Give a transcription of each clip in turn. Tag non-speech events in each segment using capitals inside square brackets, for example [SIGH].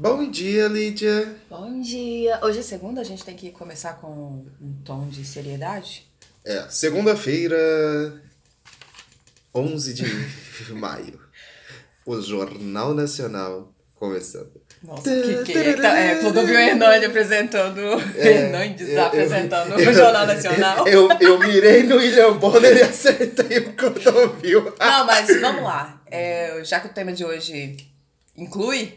Bom dia, Lídia. Bom dia. Hoje é segunda, a gente tem que começar com um tom de seriedade? É, segunda-feira, 11 de [LAUGHS] maio. O Jornal Nacional começando. Nossa, que que é? Tá, é, Clodovil Hernandes apresentando, é, [LAUGHS] Hernandes eu, apresentando eu, o Jornal Nacional. Eu, eu mirei no William Bonner e acertei o Clodovil. Não, mas vamos lá. É, já que o tema de hoje inclui,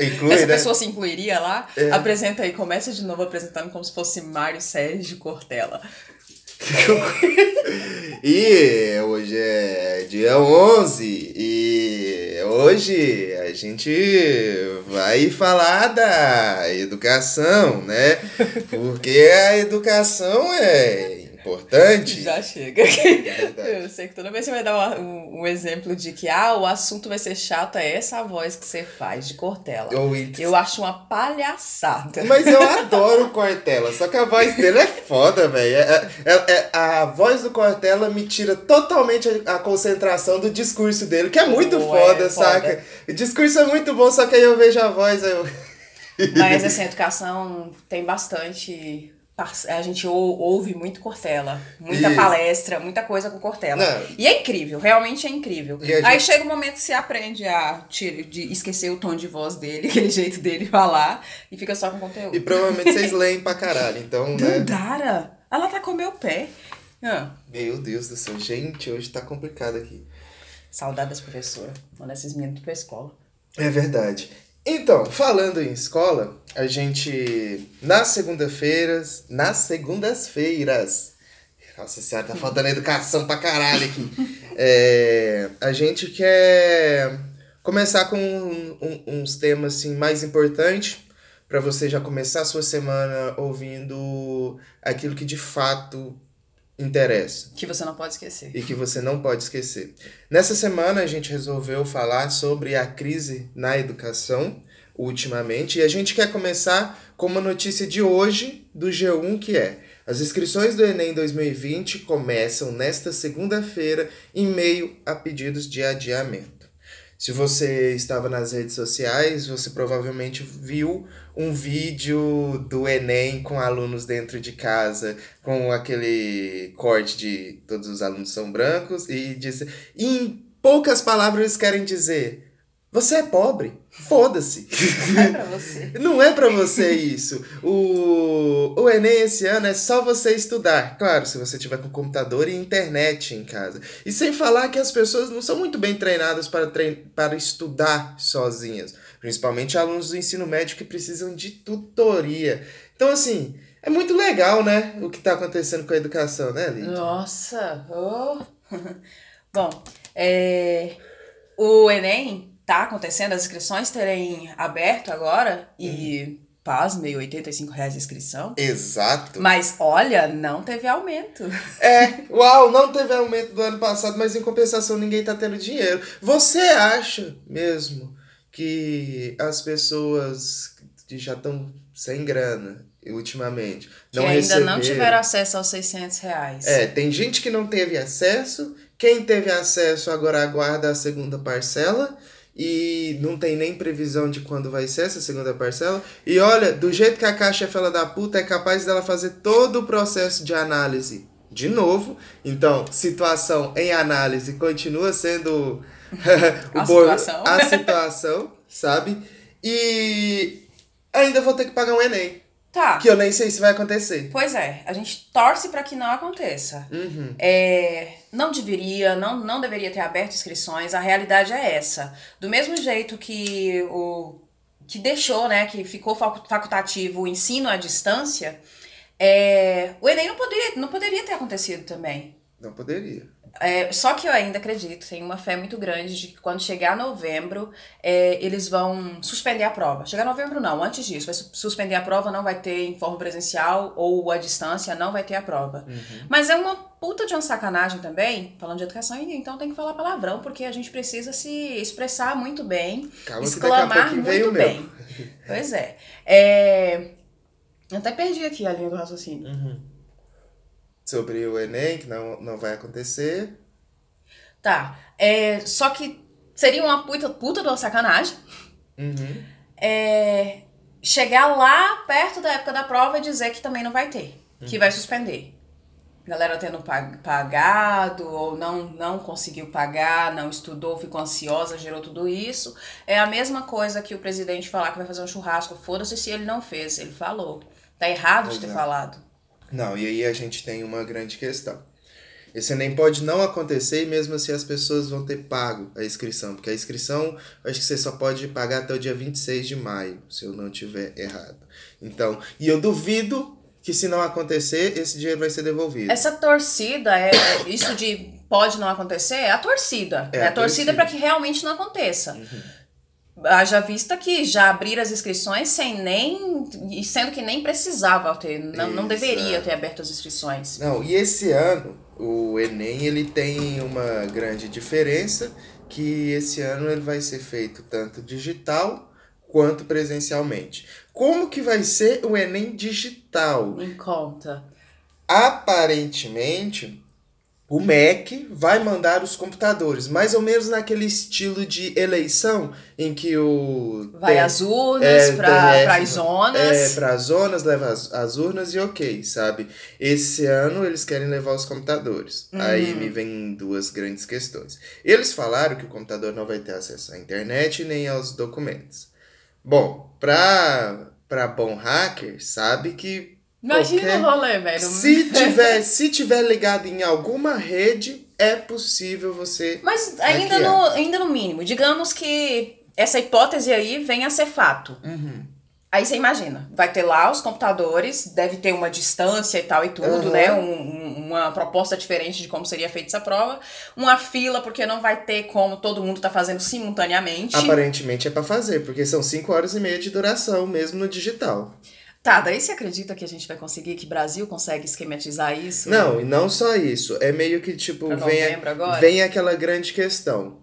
inclui essa né? pessoa se incluiria lá, é. apresenta aí, começa de novo apresentando como se fosse Mário Sérgio Cortella. [LAUGHS] e hoje é dia 11 e hoje a gente vai falar da educação, né? Porque a educação é importante. Já chega. É eu sei que toda vez você vai dar um, um, exemplo de que ah, o assunto vai ser chato, é essa voz que você faz de Cortella. Eu, eu acho uma palhaçada. Mas eu adoro Cortella, só que a voz dele é foda, velho. É, é, é, a voz do Cortella me tira totalmente a, a concentração do discurso dele, que é muito foda, é saca? Foda. O discurso é muito bom, só que aí eu vejo a voz, eu... Mas assim, a educação tem bastante a gente ouve muito Cortella, muita Isso. palestra, muita coisa com Cortella. Não. E é incrível, realmente é incrível. Gente... Aí chega o um momento que você aprende a tira, de esquecer o tom de voz dele, [LAUGHS] aquele jeito dele falar, e fica só com conteúdo. E provavelmente vocês leem pra caralho, então, né? Dandara, ela tá com meu pé. Ah. Meu Deus do céu, gente, hoje tá complicado aqui. Saudades professora, manda esses meninos pra escola. É verdade. Então, falando em escola, a gente, nas segunda-feiras, nas segundas-feiras, nossa senhora, tá faltando educação pra caralho aqui. [LAUGHS] É, a gente quer começar com um, um, uns temas assim, mais importantes para você já começar a sua semana ouvindo aquilo que de fato interessa. Que você não pode esquecer. E que você não pode esquecer. Nessa semana a gente resolveu falar sobre a crise na educação ultimamente e a gente quer começar com uma notícia de hoje do G1 que é as inscrições do Enem 2020 começam nesta segunda-feira em meio a pedidos de adiamento. Se você estava nas redes sociais, você provavelmente viu um vídeo do Enem com alunos dentro de casa, com aquele corte de todos os alunos são brancos, e diz. Em poucas palavras, querem dizer você é pobre. Foda-se. Não é pra você. [LAUGHS] Não é pra você isso. O, o Enem esse ano é só você estudar. Claro, se você tiver com computador e internet em casa. E sem falar que as pessoas não são muito bem treinadas para, trein para estudar sozinhas. Principalmente alunos do ensino médio que precisam de tutoria. Então, assim, é muito legal, né? O que tá acontecendo com a educação, né, Lídia? Nossa! Oh. [LAUGHS] Bom, é... o Enem tá acontecendo, as inscrições terem aberto agora e, uhum. pasme, 85 reais a inscrição. Exato. Mas olha, não teve aumento. É, uau, não teve aumento do ano passado, mas em compensação ninguém tá tendo dinheiro. Você acha mesmo que as pessoas que já estão sem grana ultimamente não que ainda receberam... não tiveram acesso aos 600 reais. É, tem gente que não teve acesso, quem teve acesso agora aguarda a segunda parcela e não tem nem previsão de quando vai ser essa segunda parcela. E olha, do jeito que a Caixa é fela da puta, é capaz dela fazer todo o processo de análise de novo. Então, situação em análise continua sendo [LAUGHS] o a, situação. a situação, sabe? E ainda vou ter que pagar um Enem. Tá. Que eu nem sei se vai acontecer. Pois é, a gente torce para que não aconteça. Uhum. É, não deveria, não, não deveria ter aberto inscrições, a realidade é essa. Do mesmo jeito que o que deixou, né, que ficou facultativo o ensino à distância, é, o Enem não poderia, não poderia ter acontecido também. Não poderia. É, só que eu ainda acredito, tenho uma fé muito grande de que quando chegar novembro, é, eles vão suspender a prova. Chegar novembro não, antes disso, vai suspender a prova, não vai ter em forma presencial ou à distância, não vai ter a prova. Uhum. Mas é uma puta de uma sacanagem também, falando de educação, então tem que falar palavrão, porque a gente precisa se expressar muito bem, Calma exclamar muito bem. [LAUGHS] Pois é. é. Até perdi aqui a linha do raciocínio. Uhum sobre o Enem, que não, não vai acontecer. Tá. É, só que seria uma puta, puta de uma sacanagem. Uhum. é, chegar lá perto da época da prova e dizer que também não vai ter, que uhum. vai suspender. Galera tendo pagado ou não, não conseguiu pagar, não estudou, ficou ansiosa, gerou tudo isso. É a mesma coisa que o presidente falar que vai fazer um churrasco. Foda-se se ele não fez, ele falou. Tá errado de ter falado. Não, e aí a gente tem uma grande questão. Esse Enem pode não acontecer e mesmo assim as pessoas vão ter pago a inscrição, porque a inscrição acho que você só pode pagar até o dia 26 de maio, se eu não tiver errado. Então, e eu duvido que se não acontecer, esse dinheiro vai ser devolvido. Essa torcida, é, é isso de pode não acontecer, é a torcida. É, é a, torcida, torcida. para que realmente não aconteça. Uhum. Haja vista que já abriram as inscrições sem nem. sendo que nem precisava ter, não, não deveria ter aberto as inscrições. Não, e esse ano o Enem ele tem uma grande diferença que esse ano ele vai ser feito tanto digital quanto presencialmente. Como que vai ser o Enem digital? Em conta. Aparentemente, o MEC vai mandar os computadores, mais ou menos naquele estilo de eleição em que o. Vai tem, às urnas, é, para as zonas. É, para as zonas, leva as, as urnas e ok, sabe? Esse ano eles querem levar os computadores. Uhum. Aí me vem duas grandes questões. Eles falaram que o computador não vai ter acesso à internet nem aos documentos. Bom, para bom hacker, sabe que Imagina qualquer... o rolê, velho. Se tiver, se tiver ligado em alguma rede, é possível você. Mas ainda no, ainda no mínimo. Digamos que essa hipótese aí venha a ser fato. Uhum. Aí você imagina, vai ter lá os computadores, deve ter uma distância e tal e tudo, uhum. né? Um, um, uma proposta diferente de como seria feita essa prova. Uma fila, porque não vai ter como todo mundo tá fazendo simultaneamente. Aparentemente é para fazer, porque são 5 horas e meia de duração, mesmo no digital. Tá, daí você acredita que a gente vai conseguir, que o Brasil consegue esquematizar isso? Não, e não só isso. É meio que, tipo, vem, a, vem aquela grande questão.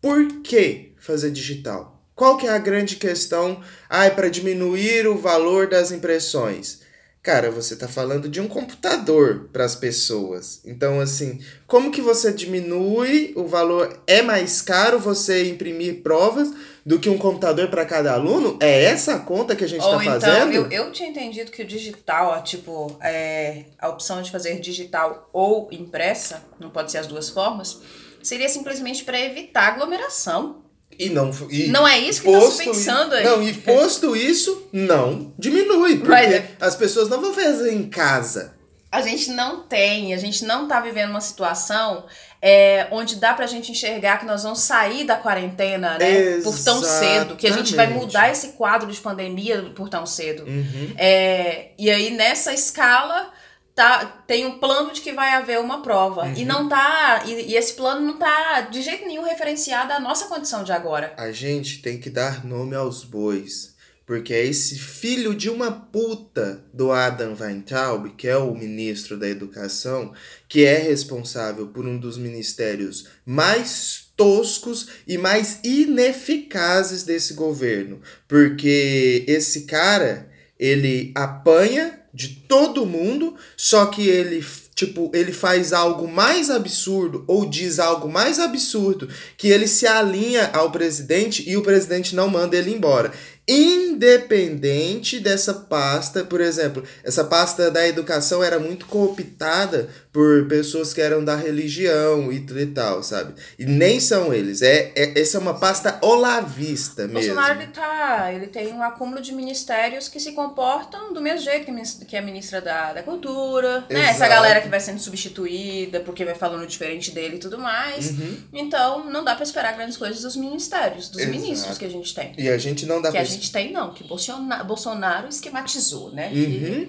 Por que fazer digital? Qual que é a grande questão? Ah, é para diminuir o valor das impressões. Cara, você tá falando de um computador para as pessoas. Então, assim, como que você diminui o valor? É mais caro você imprimir provas do que um computador para cada aluno? É essa a conta que a gente está então, fazendo? Eu, eu tinha entendido que o digital, ó, tipo, é, a opção de fazer digital ou impressa, não pode ser as duas formas, seria simplesmente para evitar aglomeração. E não, e não é isso que está se pensando aí. Não, e posto isso, não diminui. Porque as pessoas não vão fazer em casa. A gente não tem, a gente não está vivendo uma situação é, onde dá pra gente enxergar que nós vamos sair da quarentena, né? Exatamente. Por tão cedo. Que a gente vai mudar esse quadro de pandemia por tão cedo. Uhum. É, e aí, nessa escala, tá, tem um plano de que vai haver uma prova. Uhum. E não tá. E, e, esse plano não tá de jeito nenhum referenciado à nossa condição de agora. A gente tem que dar nome aos bois. Porque é esse filho de uma puta do Adam Weintraub, que é o ministro da Educação, que é responsável por um dos ministérios mais toscos e mais ineficazes desse governo. Porque esse cara, ele apanha de todo mundo, só que ele tipo, ele faz algo mais absurdo ou diz algo mais absurdo que ele se alinha ao presidente e o presidente não manda ele embora independente dessa pasta, por exemplo, essa pasta da educação era muito cooptada por pessoas que eram da religião e e tal, sabe? E nem são eles. É, é essa é uma pasta olavista mesmo. Bolsonaro ele tá, ele tem um acúmulo de ministérios que se comportam do mesmo jeito que a ministra da, da cultura, Exato. né? Essa galera que vai sendo substituída porque vai falando diferente dele e tudo mais. Uhum. Então, não dá para esperar grandes coisas dos ministérios, dos Exato. ministros que a gente tem. E a gente não dá pra gente tem, não, que Bolsonaro, Bolsonaro esquematizou, né? Uhum.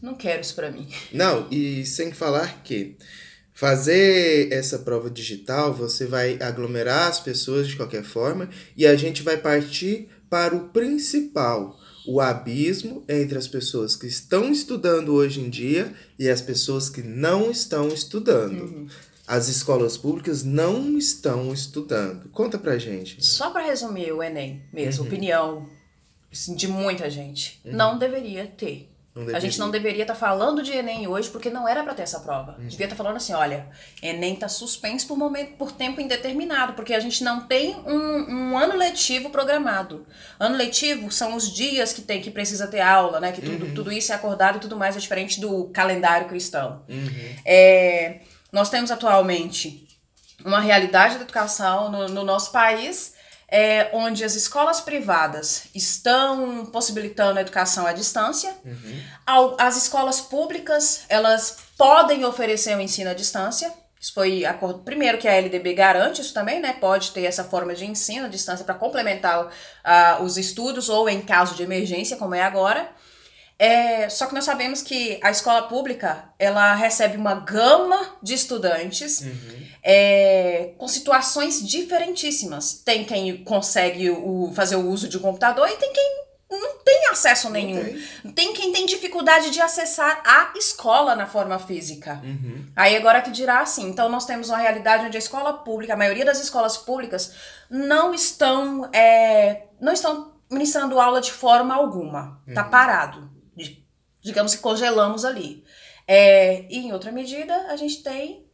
não quero isso para mim. Não, e sem falar que fazer essa prova digital, você vai aglomerar as pessoas de qualquer forma e a gente vai partir para o principal, o abismo entre as pessoas que estão estudando hoje em dia e as pessoas que não estão estudando. Uhum. As escolas públicas não estão estudando. Conta pra gente. Só para resumir o Enem mesmo, uhum. opinião de muita gente. Uhum. Não deveria ter. A gente não deveria estar tá falando de Enem hoje porque não era para ter essa prova. Uhum. Devia estar tá falando assim, olha, Enem está suspenso por momento, por tempo indeterminado, porque a gente não tem um, um, ano letivo programado. Ano letivo são os dias que tem que precisa ter aula, né? Que tudo, uhum. tudo isso é acordado e tudo mais é diferente do calendário cristão. Uhum. É, nós temos atualmente uma realidade da educação no, no nosso país é, onde as escolas privadas estão possibilitando a educação à distância. Uhum. As escolas públicas, elas podem oferecer o ensino à distância. Isso foi acordo primeiro que a LDB garante isso também, né? Pode ter essa forma de ensino à distância para complementar uh, os estudos ou em caso de emergência, como é agora. É, só que nós sabemos que a escola pública ela recebe uma gama de estudantes uhum. é, com situações diferentíssimas. Tem quem consegue o, fazer o uso de um computador e tem quem não tem acesso nenhum. Tem. tem. quem tem dificuldade de acessar a escola na forma física. Uhum. Aí agora que dirá assim. Então nós temos uma realidade onde a escola pública, a maioria das escolas públicas, não estão, é, não estão ministrando aula de forma alguma. Tá uhum. parado digamos que congelamos ali. É, e em outra medida, a gente tem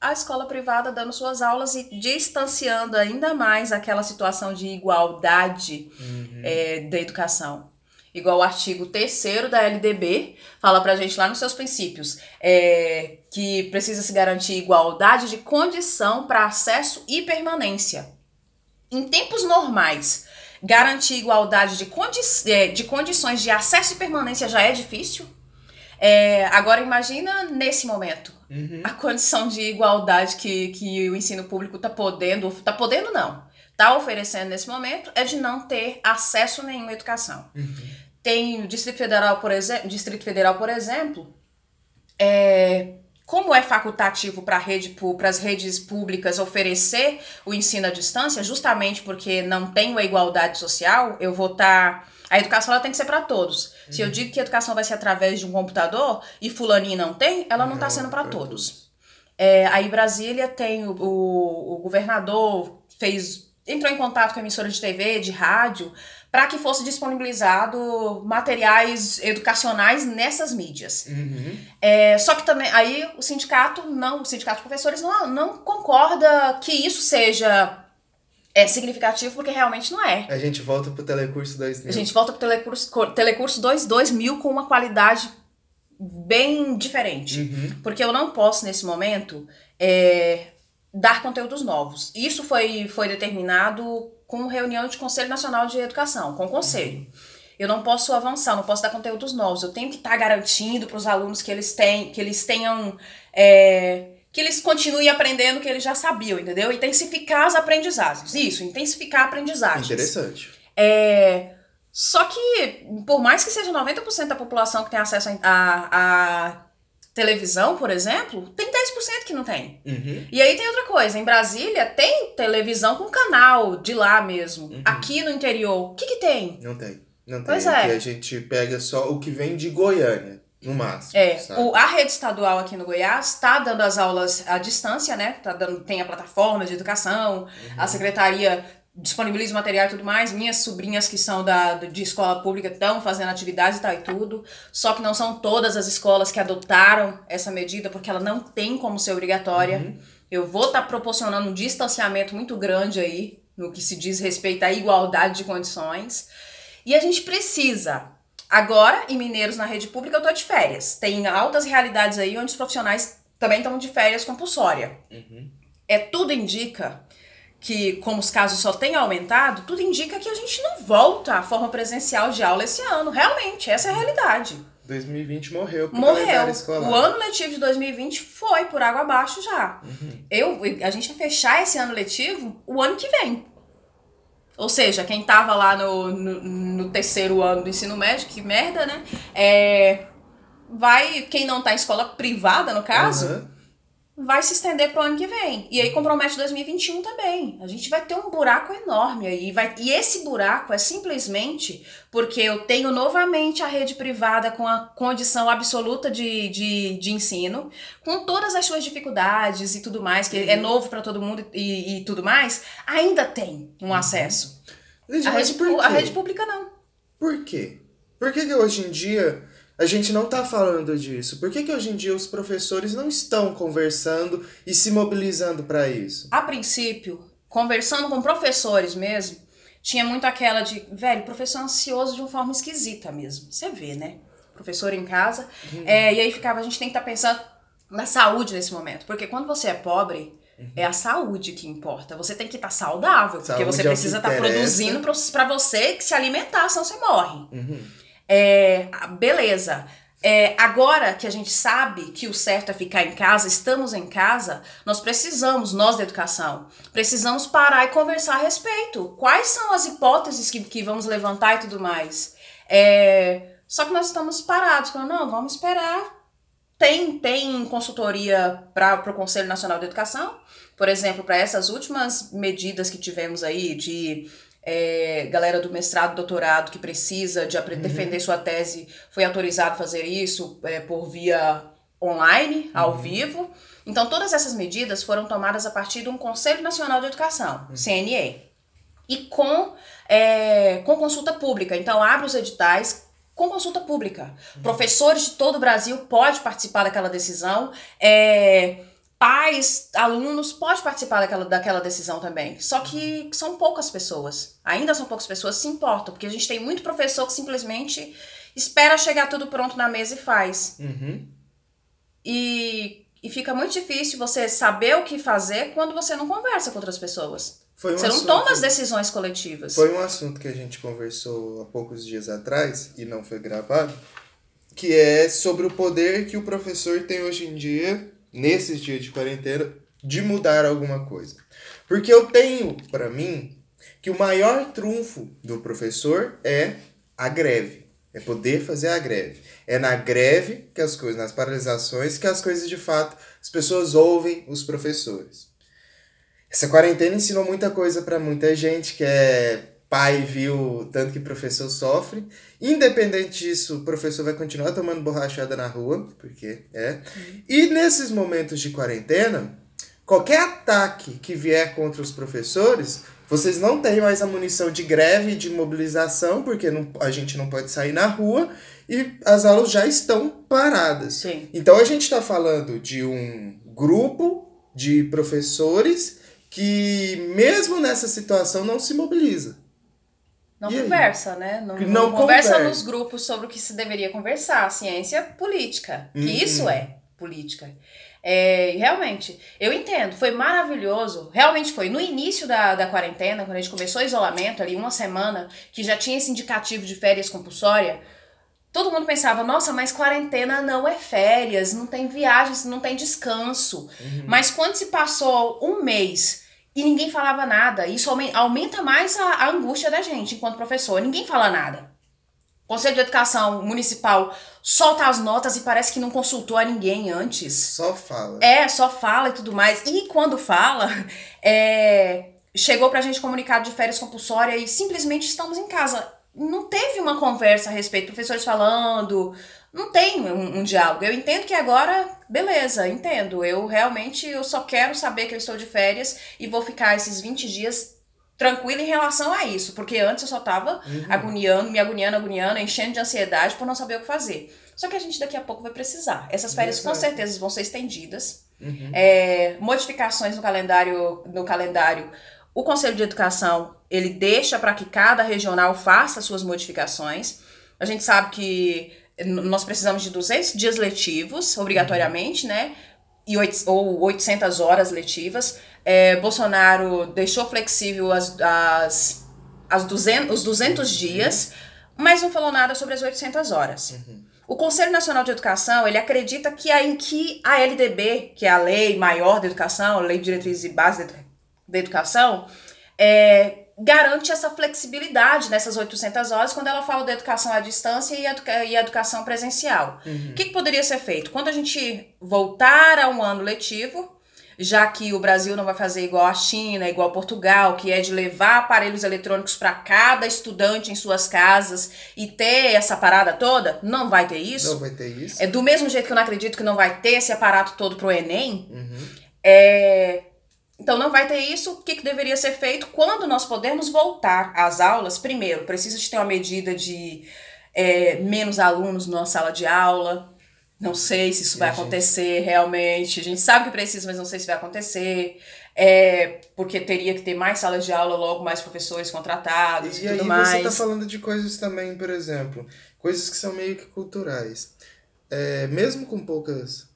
a escola privada dando suas aulas e distanciando ainda mais aquela situação de igualdade uhum. é, da educação. Igual o artigo 3 da LDB fala pra gente lá nos seus princípios é, que precisa se garantir igualdade de condição para acesso e permanência. Em tempos normais, Garantir igualdade de, condi é, de condições de acesso e permanência já é difícil. É, agora imagina nesse momento uhum. a condição de igualdade que, que o ensino público está podendo, está podendo não, está oferecendo nesse momento é de não ter acesso a nenhuma educação. Uhum. Tem o Distrito Federal, por exemplo, Distrito Federal, por exemplo, é, como é facultativo para rede, as redes públicas oferecer o ensino à distância, justamente porque não tem a igualdade social, eu vou estar. Tá, a educação ela tem que ser para todos. Uhum. Se eu uhum. digo que a educação vai ser através de um computador e fulaninho não tem, ela não está sendo para todos. todos. É, aí Brasília tem o, o, o governador fez entrou em contato com a emissora de TV, de rádio, para que fosse disponibilizado materiais educacionais nessas mídias. Uhum. É, só que também aí o sindicato não, o sindicato de professores não, não concorda que isso seja é significativo porque realmente não é. A gente volta pro Telecurso 2000. A gente volta pro Telecurso, telecurso 2, 2000 com uma qualidade bem diferente. Uhum. Porque eu não posso, nesse momento, é, dar conteúdos novos. Isso foi, foi determinado com reunião de Conselho Nacional de Educação, com o Conselho. Eu não posso avançar, não posso dar conteúdos novos. Eu tenho que estar tá garantindo para os alunos que eles, têm, que eles tenham. É, que eles continuem aprendendo o que eles já sabiam, entendeu? Intensificar as aprendizagens. Isso, intensificar a aprendizagem. Interessante. É, só que, por mais que seja 90% da população que tem acesso a, a, a televisão, por exemplo, tem 10% que não tem. Uhum. E aí tem outra coisa, em Brasília tem televisão com canal de lá mesmo. Uhum. Aqui no interior, o que que tem? Não tem. Não tem. Pois é. a gente pega só o que vem de Goiânia. No máximo. É, o, a rede estadual aqui no Goiás está dando as aulas à distância, né? Tá dando, tem a plataforma de educação, uhum. a secretaria disponibilizo material e tudo mais. Minhas sobrinhas que são da, de escola pública estão fazendo atividades e tal e tudo. Só que não são todas as escolas que adotaram essa medida, porque ela não tem como ser obrigatória. Uhum. Eu vou estar tá proporcionando um distanciamento muito grande aí, no que se diz respeito à igualdade de condições. E a gente precisa. Agora, em Mineiros, na rede pública, eu tô de férias. Tem altas realidades aí onde os profissionais também estão de férias compulsória. Uhum. É tudo indica que, como os casos só têm aumentado, tudo indica que a gente não volta à forma presencial de aula esse ano. Realmente, essa é a realidade. 2020 morreu por Morreu. O ano letivo de 2020 foi por água abaixo já. Uhum. Eu, a gente vai fechar esse ano letivo o ano que vem. Ou seja, quem tava lá no, no, no terceiro ano do ensino médio, que merda, né? É, vai, quem não tá em escola privada, no caso, uhum vai se estender para o ano que vem. E aí compromete 2021 também. A gente vai ter um buraco enorme aí. Vai, e esse buraco é simplesmente porque eu tenho novamente a rede privada com a condição absoluta de, de, de ensino, com todas as suas dificuldades e tudo mais, que é uhum. novo para todo mundo e, e, tudo mais, ainda tem um uhum. acesso. A, rede, a rede pública não. Por quê? Por que, que hoje em dia A gente não está falando disso. Por que, que hoje em dia os professores não estão conversando e se mobilizando para isso? A princípio, conversando com professores mesmo, tinha muito aquela de, velho, professor ansioso de uma forma esquisita mesmo. Você vê, né? Professor em casa. Uhum. É, e aí ficava, a gente tem que estar tá pensando na saúde nesse momento. Porque quando você é pobre, uhum. é a saúde que importa. Você tem que estar tá saudável, porque você é precisa estar tá produzindo para você se alimentar, senão você morre. Uhum. É, beleza. É, agora que a gente sabe que o certo é ficar em casa, estamos em casa, nós precisamos, nós da educação, precisamos parar e conversar a respeito. Quais são as hipóteses que, que vamos levantar e tudo mais? É, só que nós estamos parados, falando, não, vamos esperar. Tem, tem consultoria para o Conselho Nacional de Educação, por exemplo, para essas últimas medidas que tivemos aí de é, galera do mestrado, doutorado que precisa de uhum. defender sua tese foi autorizado a fazer isso é, por via online, ao uhum. vivo. Então, todas essas medidas foram tomadas a partir de um Conselho Nacional de Educação, uhum. CNE, e com, é, com consulta pública. Então, abre os editais com consulta pública. Uhum. Professores de todo o Brasil podem participar daquela decisão. É, pais, alunos, pode participar daquela, daquela decisão também. Só que são poucas pessoas. Ainda são poucas pessoas que se importam, porque a gente tem muito professor que simplesmente espera chegar tudo pronto na mesa e faz. Uhum. E, e fica muito difícil você saber o que fazer quando você não conversa com outras pessoas. Um você não toma as decisões coletivas. Foi um assunto que a gente conversou há poucos dias atrás e não foi gravado, que é sobre o poder que o professor tem hoje em dia nesses dias de quarentena, de mudar alguma coisa. Porque eu tenho para mim que o maior trunfo do professor é a greve. É poder fazer a greve. É na greve que as coisas, nas paralisações, que as coisas de fato, as pessoas ouvem os professores. Essa quarentena ensinou muita coisa para muita gente que é pai viu tanto que professor sofre. Independente disso, o professor vai continuar tomando borrachada na rua, porque é. E nesses momentos de quarentena, qualquer ataque que vier contra os professores, vocês não têm mais a munição de greve, de mobilização, porque não, a gente não pode sair na rua e as aulas já estão paradas. Sim. Então a gente está falando de um grupo de professores que, mesmo nessa situação, não se mobiliza. Não e conversa, aí? né? Não, não, conversa, conversa nos grupos sobre o que se deveria conversar. Ciência política. Que uhum. isso é política. É, realmente, eu entendo, foi maravilhoso. Realmente foi. No início da, da quarentena, quando a gente começou o isolamento, ali, uma semana, que já tinha esse indicativo de férias compulsória, todo mundo pensava, nossa, mas quarentena não é férias, não tem viagens, não tem descanso. Uhum. Mas quando se passou um mês e ninguém falava nada. Isso aumenta mais a, a angústia da gente enquanto professor. Ninguém fala nada. O Conselho de Educação Municipal solta as notas e parece que não consultou a ninguém antes. Só fala. É, só fala e tudo mais. E quando fala, [LAUGHS] é, chegou pra gente comunicado de férias compulsória e simplesmente estamos em casa. Não teve uma conversa a respeito, professores falando, não tem um, um, diálogo. Eu entendo que agora, beleza, entendo. Eu realmente eu só quero saber que eu estou de férias e vou ficar esses 20 dias tranquila em relação a isso, porque antes eu só tava uhum. agoniando, me agoniando, agoniando, enchendo de ansiedade por não saber o que fazer. Só que a gente daqui a pouco vai precisar. Essas férias com certeza vão ser estendidas. Uhum. É, modificações no calendário, no calendário. O Conselho de Educação ele deixa para que cada regional faça suas modificações. A gente sabe que nós precisamos de 200 dias letivos, obrigatoriamente, né? E 8, ou 800 horas letivas. É, Bolsonaro deixou flexível as, as, as 200, os 200 dias, mas não falou nada sobre as 800 horas. Uhum. O Conselho Nacional de Educação, ele acredita que a, em que a LDB, que é a lei maior da educação, a Lei de Diretrizes e Bases da Educação, é, garante essa flexibilidade nessas 800 horas quando ela fala da educação à distância e, educa e educação presencial. Uhum. O uhum. que, que poderia ser feito? Quando a gente voltar a um ano letivo, já que o Brasil não vai fazer igual a China, igual a Portugal, que é de levar aparelhos eletrônicos para cada estudante em suas casas e ter essa parada toda, não vai ter isso. Não vai ter isso. É do mesmo jeito que eu não acredito que não vai ter esse aparato todo pro Enem. Uhum. É, então não vai ter isso. O que, que deveria ser feito? Quando nós podemos voltar às aulas, primeiro, precisa de ter uma medida de é, menos alunos numa sala de aula. Não sei se isso vai acontecer realmente. A gente sabe que precisa, mas não sei se vai acontecer. É, porque teria que ter mais salas de aula, logo mais professores contratados e, e tudo aí mais. você está falando de coisas também, por exemplo, coisas que são meio que culturais. É, mesmo com poucas,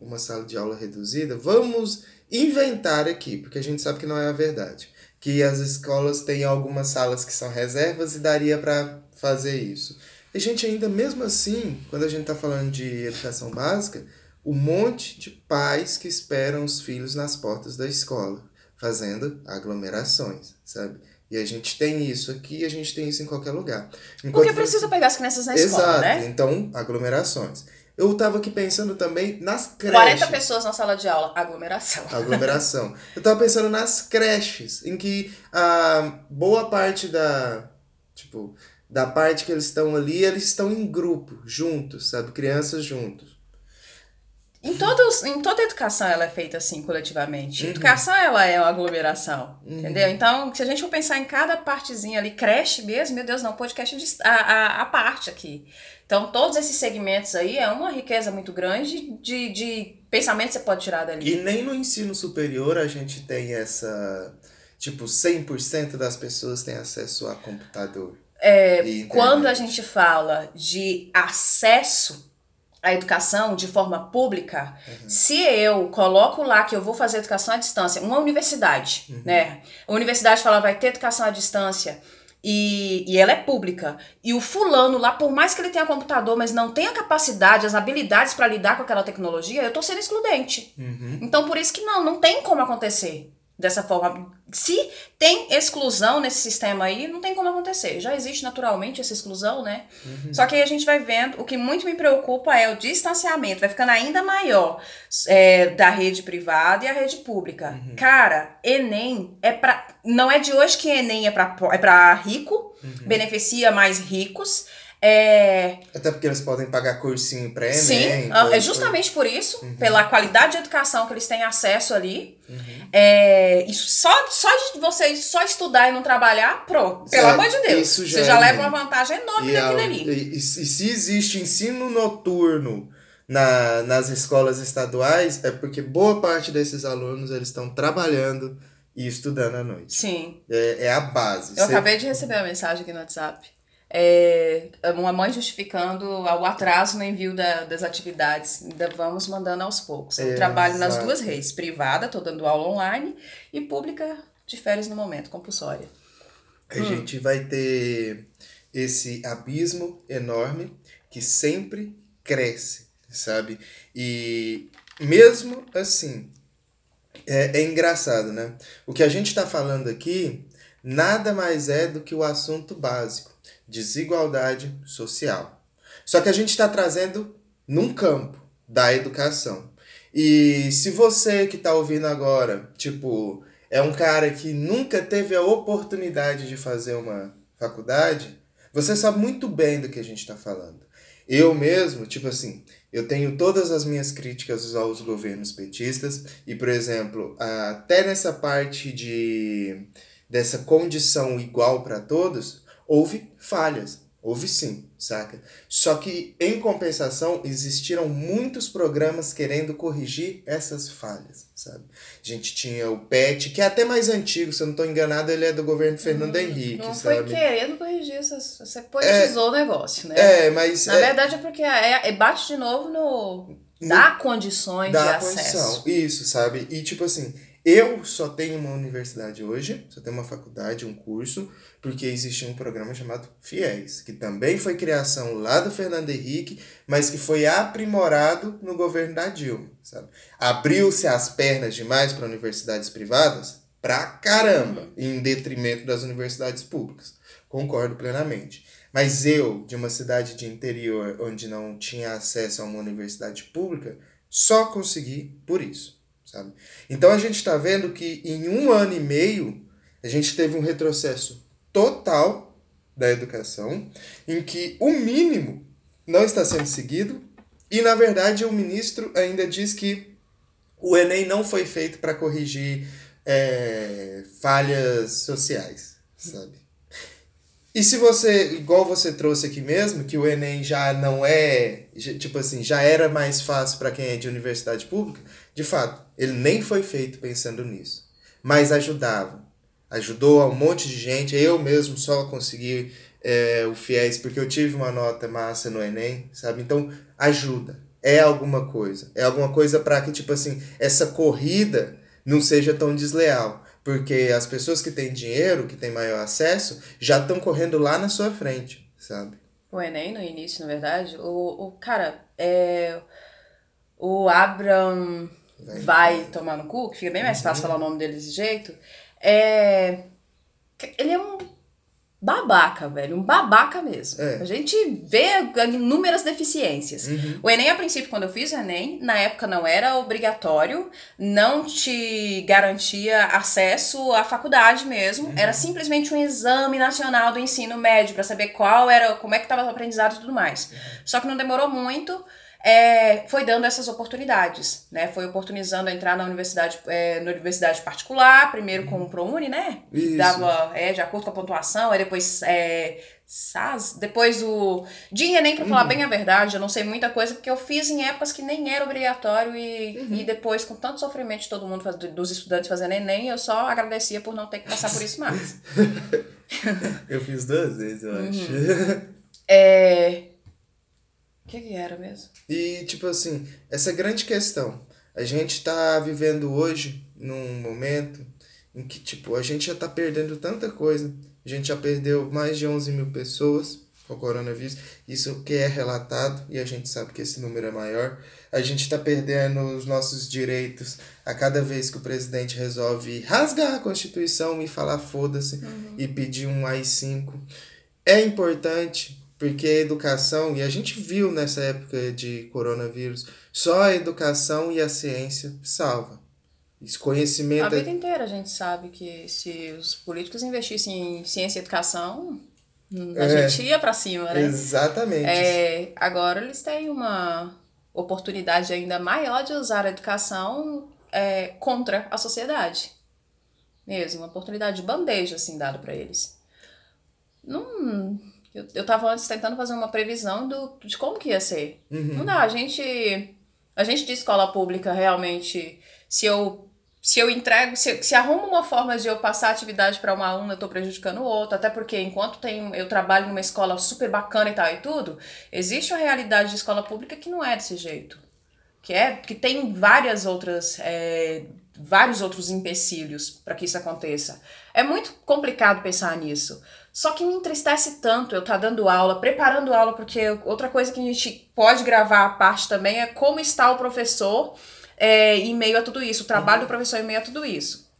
uma sala de aula reduzida, vamos inventar aqui, porque a gente sabe que não é a verdade, que as escolas têm algumas salas que são reservas e daria para fazer isso. E, gente, ainda mesmo assim, quando a gente está falando de educação básica, um monte de pais que esperam os filhos nas portas da escola, fazendo aglomerações, sabe? E a gente tem isso aqui, a gente tem isso em qualquer lugar. Enquanto Porque precisa você... pegar as crianças na escola, Exato. né? Então, aglomerações. Eu estava aqui pensando também nas creches. 40 pessoas na sala de aula, aglomeração. [LAUGHS] Aglomeração. Eu estava pensando nas creches, em que a boa parte da, tipo, da parte que eles estão ali, eles estão em grupo, juntos, sabe? Crianças juntos. Em, todos, em toda educação ela é feita assim, coletivamente. Uhum. Educação ela é uma aglomeração, uhum. entendeu? Então, se a gente for pensar em cada partezinha ali, creche mesmo, meu Deus, não, podcast de, a, a, a parte aqui. Então, todos esses segmentos aí é uma riqueza muito grande de, de pensamento que você pode tirar dali. E nem no ensino superior a gente tem essa. Tipo, 100% das pessoas têm acesso a computador. É, quando a gente fala de acesso à educação de forma pública, uhum. se eu coloco lá que eu vou fazer educação à distância, uma universidade, uhum. né? A universidade fala vai ter educação à distância e, e ela é pública. E o fulano lá, por mais que ele tenha computador, mas não tenha capacidade, as habilidades para lidar com aquela tecnologia, eu tô sendo excludente. Uhum. Então, por isso que não, não tem como acontecer dessa forma. Se tem exclusão nesse sistema aí, não tem como acontecer. Já existe naturalmente essa exclusão, né? Uhum. Só que aí a gente vai vendo, o que muito me preocupa é o distanciamento, vai ficando ainda maior é, da rede privada e a rede pública. Uhum. Cara, Enem é para Não é de hoje que Enem é para é pra rico, uhum. beneficia mais ricos. É... Até porque eles podem pagar cursinho pré Sim, ah, é justamente por isso, uhum. pela qualidade de educação que eles têm acesso ali. Uhum. É, isso só, só de você só estudar e não trabalhar, pronto. Pelo é, amor de Deus. Isso já você já é leva uma vantagem enorme e daquilo ali. E, e, se existe ensino noturno na, nas escolas estaduais, é porque boa parte desses alunos eles estão trabalhando e estudando à noite. Sim. É, é a base. Eu Você... acabei de receber uma mensagem aqui no WhatsApp é, uma mãe justificando o atraso no envio da, das atividades. Ainda vamos mandando aos poucos. Eu é, trabalho exato. nas duas redes, privada, estou dando aula online, e pública de férias no momento, compulsória. A hum. gente vai ter esse abismo enorme que sempre cresce, sabe? E mesmo assim, é, é engraçado, né? O que a gente está falando aqui nada mais é do que o assunto básico desigualdade social. Só que a gente está trazendo num campo da educação. E se você que está ouvindo agora, tipo, é um cara que nunca teve a oportunidade de fazer uma faculdade, você sabe muito bem do que a gente está falando. Eu mesmo, tipo assim, eu tenho todas as minhas críticas aos governos petistas e, por exemplo, até nessa parte de dessa condição igual para todos, houve falhas. Houve sim, saca? Só que, em compensação, existiram muitos programas querendo corrigir essas falhas, sabe? A gente tinha o PET, que é até mais antigo, se eu não estou enganado, ele é do governo Fernando hum, Henrique, não sabe? Não foi querendo corrigir, essas, você politizou é, o negócio, né? É, mas... Na é, verdade é porque é, é, bate de novo no... Dá condições dá de condição, acesso. Isso, sabe? E, tipo assim, eu só tenho uma universidade hoje, só tenho uma faculdade, um curso, porque existia um programa chamado FIES, que também foi criação lá do Fernando Henrique, mas que foi aprimorado no governo da Dilma, sabe? Abriu-se as pernas demais para universidades privadas? Pra caramba, em detrimento das universidades públicas. Concordo plenamente. Mas eu, de uma cidade de interior onde não tinha acesso a uma universidade pública, só consegui por isso, sabe? Então a gente está vendo que em um ano e meio a gente teve um retrocesso total da educação, em que o mínimo não está sendo seguido, e na verdade o ministro ainda diz que o Enem não foi feito para corrigir é, falhas sociais, sabe? E se você, igual você trouxe aqui mesmo, que o Enem já não é, tipo assim, já era mais fácil para quem é de universidade pública, de fato, ele nem foi feito pensando nisso. Mas ajudava. Ajudou a um monte de gente. Eu mesmo só consegui é, o FIES porque eu tive uma nota massa no Enem, sabe? Então, ajuda. É alguma coisa. É alguma coisa para que, tipo assim, essa corrida não seja tão desleal. Porque as pessoas que têm dinheiro, que têm maior acesso, já estão correndo lá na sua frente, sabe? O Enem, no início, na verdade, o, o cara, é, o Abraham vai, vai tomar no cu, que fica bem mais fácil uhum. falar o nome dele desse jeito, é, ele é um babaca, velho. Um babaca mesmo. É. A gente vê inúmeras deficiências. Uhum. O Enem, a princípio, quando eu fiz o Enem, na época não era obrigatório, não te garantia acesso à faculdade mesmo. Uhum. Era simplesmente um exame nacional do ensino médio para saber qual era, como é que estava o aprendizado e tudo mais. Uhum. Só que não demorou muito é, foi dando essas oportunidades, né? Foi oportunizando a entrar na universidade, é, na universidade particular, primeiro com o ProUni, né? Isso. Dava, é, de acordo com a pontuação, aí depois é, SAS, depois o... De Enem, pra falar uhum. bem a verdade, eu não sei muita coisa, porque eu fiz em épocas que nem era obrigatório e, uhum. e depois, com tanto sofrimento de todo mundo, dos estudantes fazendo Enem, eu só agradecia por não ter que passar por isso mais. [LAUGHS] eu fiz duas vezes, eu acho. Uhum. É... O que, que era mesmo? E, tipo assim, essa grande questão. A gente tá vivendo hoje num momento em que, tipo, a gente já tá perdendo tanta coisa. A gente já perdeu mais de 11 mil pessoas com o coronavírus. Isso que é relatado e a gente sabe que esse número é maior. A gente está perdendo os nossos direitos a cada vez que o presidente resolve rasgar a Constituição e falar foda-se uhum. e pedir um AI-5. É importante porque a educação, e a gente viu nessa época de coronavírus, só a educação e a ciência salva. Esse conhecimento. A é vida inteira a gente sabe que se os políticos investissem em ciência e educação, a é, gente ia para cima, né? Exatamente. É, agora eles têm uma oportunidade ainda maior de usar a educação é, contra a sociedade. Mesmo, uma oportunidade de bandeja, assim, dado para eles. Não eu, eu tava antes tentando fazer uma previsão do, de como que ia ser. Uhum. Não dá, a gente. A gente de escola pública realmente, se eu se eu entrego, se, se arrumo uma forma de eu passar atividade para uma aluna, eu tô prejudicando o outro, até porque enquanto tem, eu trabalho numa escola super bacana e tal e tudo, existe uma realidade de escola pública que não é desse jeito. Que é que tem várias outras é, vários outros empecilhos para que isso aconteça. É muito complicado pensar nisso. Só que me entristece tanto eu estar tá dando aula, preparando aula, porque outra coisa que a gente pode gravar a parte também é como está o professor é, em meio a tudo isso, o trabalho uhum. do professor em meio a tudo isso.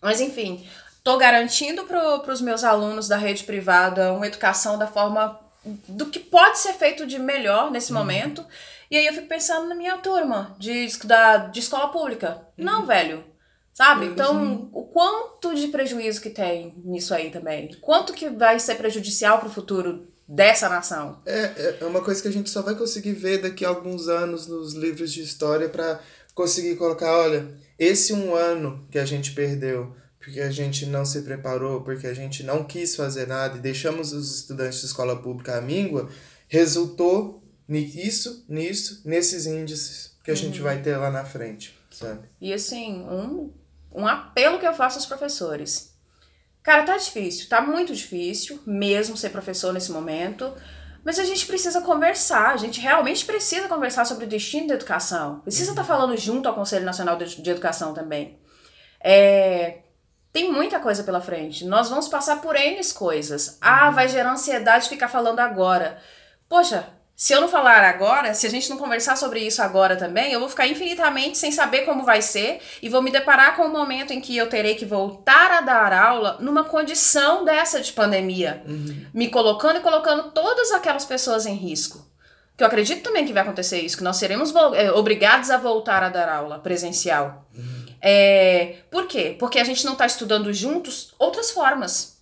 Mas enfim, estou garantindo para os meus alunos da rede privada uma educação da forma do que pode ser feito de melhor nesse uhum. momento. E aí eu fico pensando na minha turma de, da, de escola pública. Uhum. Não, velho. Sabe? Então, o quanto de prejuízo que tem nisso aí também? Quanto que vai ser prejudicial para o futuro dessa nação? É, é uma coisa que a gente só vai conseguir ver daqui a alguns anos nos livros de história para conseguir colocar, olha, esse um ano que a gente perdeu porque a gente não se preparou, porque a gente não quis fazer nada e deixamos os estudantes de escola pública à míngua, resultou nisso, nisso, nesses índices que a uhum. gente vai ter lá na frente, sabe? E assim, um um apelo que eu faço aos professores. Cara, tá difícil, tá muito difícil mesmo ser professor nesse momento, mas a gente precisa conversar, a gente realmente precisa conversar sobre o destino da educação. Precisa estar tá falando junto ao Conselho Nacional de Educação também. É, tem muita coisa pela frente. Nós vamos passar por N coisas. Ah, vai gerar ansiedade ficar falando agora. Poxa, se eu não falar agora, se a gente não conversar sobre isso agora também, eu vou ficar infinitamente sem saber como vai ser e vou me deparar com o um momento em que eu terei que voltar a dar aula numa condição dessa de pandemia, uhum. me colocando e colocando todas aquelas pessoas em risco. Que eu acredito também que vai acontecer isso, que nós seremos é, obrigados a voltar a dar aula presencial. Uhum. É, por quê? Porque a gente não está estudando juntos outras formas.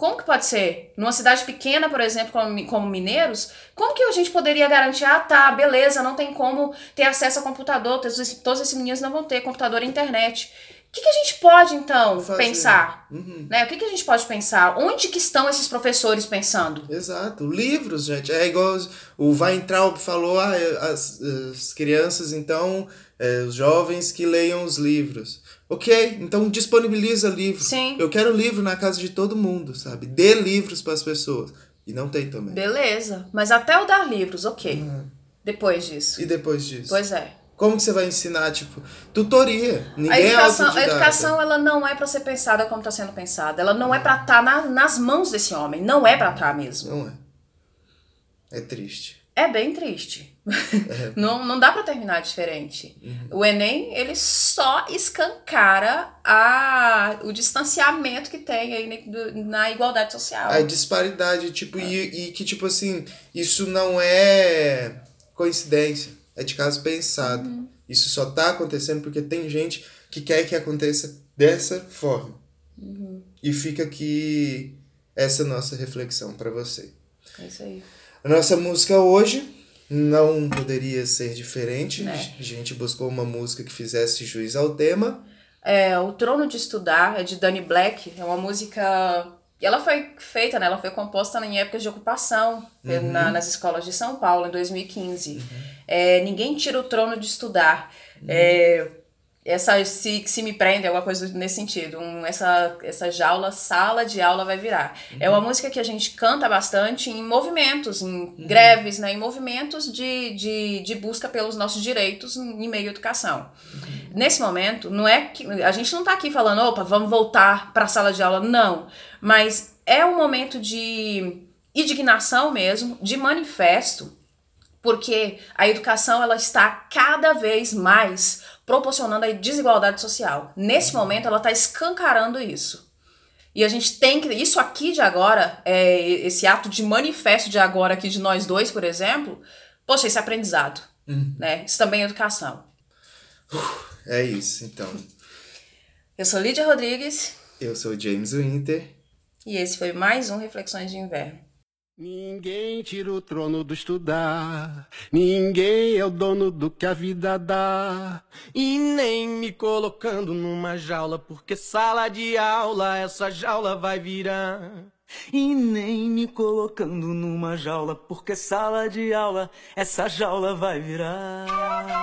Como que pode ser? Numa cidade pequena, por exemplo, como, como Mineiros, como que a gente poderia garantir, ah, tá, beleza, não tem como ter acesso a computador, todos, esses meninos não vão ter computador e internet. O que, que a gente pode, então, pensar? Uhum. Né? O que, que a gente pode pensar? Onde que estão esses professores pensando? Exato. Livros, gente. É igual o Weintraub falou, ah, as, as crianças, então, é, os jovens que leiam os livros. Ok, então disponibiliza livros. Sim. Eu quero livro na casa de todo mundo, sabe? Dê livros para as pessoas. E não tem também. Beleza. Mas até o dar livros, ok. Uhum. Depois disso. E depois disso? Pois é. Como que você vai ensinar, tipo, tutoria? Ninguém a educação, é a educação ela não é para ser pensada como está sendo pensada. Ela não é para estar tá na, nas mãos desse homem. Não é para estar tá mesmo. Não é. É triste. É bem triste. É. [LAUGHS] não, não dá para terminar diferente. Uhum. O Enem, ele só escancara a, o distanciamento que tem aí na igualdade social. A disparidade, tipo, é. e, e que, tipo assim, isso não é coincidência é de caso pensado. Uhum. Isso só tá acontecendo porque tem gente que quer que aconteça dessa forma. Uhum. E fica aqui essa nossa reflexão para você. É isso aí. A nossa música hoje não poderia ser diferente. É. A gente buscou uma música que fizesse juiz ao tema. É, O Trono de Estudar é de Danny Black. É uma música e ela foi feita, né? Ela foi composta em épocas de ocupação uhum. na, nas escolas de São Paulo, em 2015. Uhum. É, ninguém tira o trono de estudar. Uhum. É, essa se, se me prende, alguma coisa nesse sentido. Um, essa, essa jaula, sala de aula vai virar. É uma música que a gente canta bastante em movimentos, em greves, né? Em movimentos de, de, de busca pelos nossos direitos em meio à educação. Nesse momento, não é que a gente não está aqui falando, opa, vamos voltar para a sala de aula, não. Mas é um momento de indignação mesmo, de manifesto, porque a educação ela está cada vez mais proporcionando a desigualdade social. Nesse momento, ela está escancarando isso. E a gente tem que. Isso aqui de agora, é, esse ato de manifesto de agora aqui de nós dois, por exemplo, poxa, esse é aprendizado. Uhum. Né? Isso também é educação. É isso, então. Eu sou Lídia Rodrigues. Eu sou James Winter. E esse foi mais um Reflexões de Inverno. Ninguém tira o trono do estudar, ninguém é o dono do que a vida dá. E nem me colocando numa jaula, porque sala de aula essa jaula vai virar. E nem me colocando numa jaula, porque sala de aula essa jaula vai virar.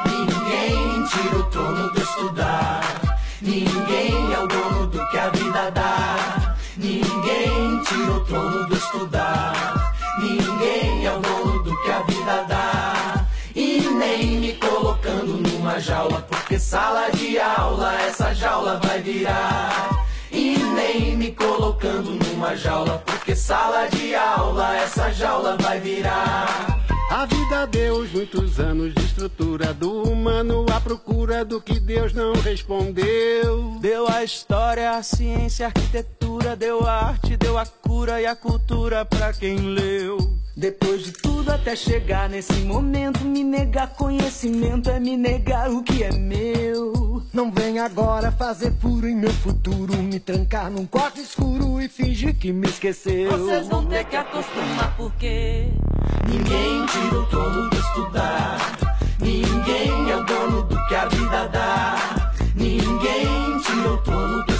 Ninguém tira o trono do estudar, ninguém é o dono do que a vida dá. Ninguém tira o trono do estudar. Ninguém é o dono do que a vida dá. E nem me colocando numa jaula, porque sala de aula essa jaula vai virar. E nem me colocando numa jaula, porque sala de aula essa jaula vai virar. A vida deu muitos anos de estrutura do humano à procura do que Deus não respondeu. Deu a história, a ciência, a arquitetura, deu a arte, deu a cura e a cultura pra quem leu. Depois de tudo até chegar nesse momento, me negar conhecimento é me negar o que é meu. Não vem agora fazer furo em meu futuro, me trancar num quarto escuro e fingir que me esqueceu. Vocês vão ter que acostumar porque ninguém tira o trono de estudar. Ninguém é o dono do que a vida dá. Ninguém tira o trono de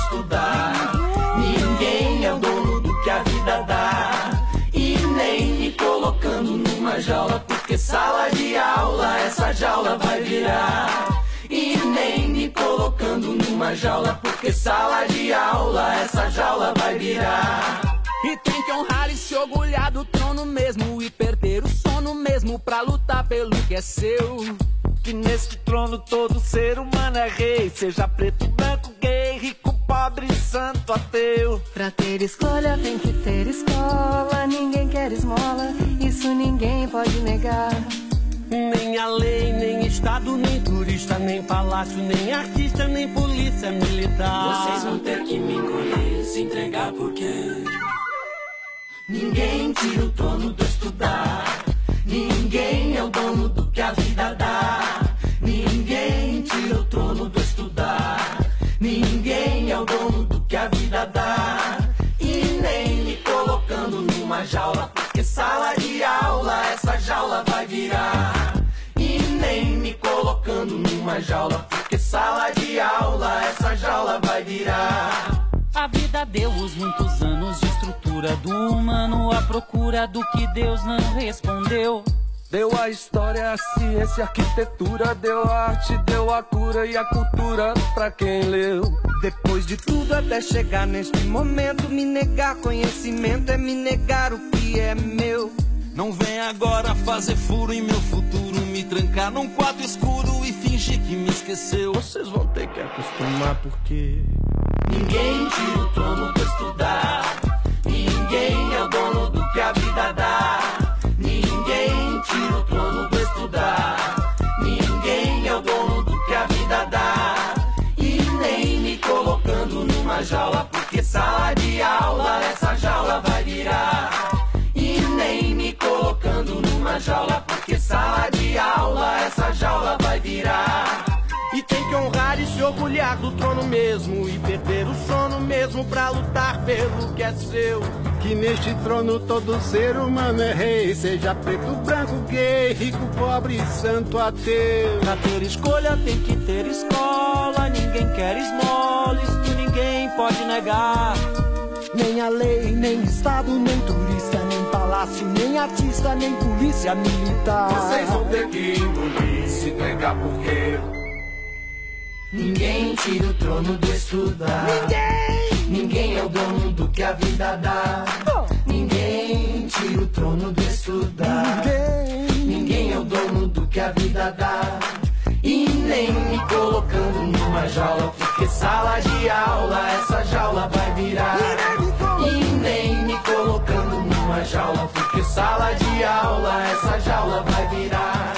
jaula, porque sala de aula essa jaula vai virar. E nem me colocando numa jaula, porque sala de aula essa jaula vai virar. E tem que honrar e se orgulhar do trono mesmo e perder o sono mesmo pra lutar pelo que é seu. Que neste trono todo ser humano é rei, seja preto, branco, gay, rico, pobre, santo, ateu. Pra ter escolha tem que ter escola, ninguém quer esmola, isso ninguém pode negar. Nem a lei, nem Estado, nem turista, nem palácio, nem artista, nem polícia militar. Vocês vão ter que me encolher, se entregar porque. Ninguém tira o trono do estudar. Ninguém é o dono do que a vida dá. Ninguém tira o trono do estudar. Ninguém é o dono do que a vida dá. E nem me colocando numa jaula, porque sala de aula essa jaula vai virar. E nem me colocando numa jaula, porque sala de aula essa jaula vai virar. A vida deu os muitos anos de estrutura do humano à procura do que Deus não respondeu. Deu a história, a ciência, a arquitetura, deu a arte, deu a cura e a cultura pra quem leu. Depois de tudo, até chegar neste momento, me negar conhecimento é me negar o que é meu. Não vem agora fazer furo em meu futuro, me trancar num quarto escuro e fingir que me esqueceu. Vocês vão ter que acostumar porque ninguém tira o trono pra estudar. Sala de aula essa jaula vai virar. E nem me colocando numa jaula, orgulhar do trono mesmo. E perder o sono mesmo pra lutar pelo que é seu. Que neste trono todo ser humano é rei. Seja preto, branco, gay, rico, pobre, santo, ateu. Pra ter escolha tem que ter escola. Ninguém quer esmola, isto ninguém pode negar. Nem a lei, nem Estado, nem turista, nem palácio, nem artista, nem polícia militar. Vocês vão ter que engolir, se entregar porque Ninguém tira o trono do estudar. Ninguém! Ninguém é o dono do que a vida dá. Oh. Ninguém tira o trono do estudar. Ninguém! Ninguém é o dono do que a vida dá. E nem me colocando numa jaula, porque sala de aula essa jaula vai virar. E nem me colocando numa jaula, porque sala de aula essa jaula vai virar.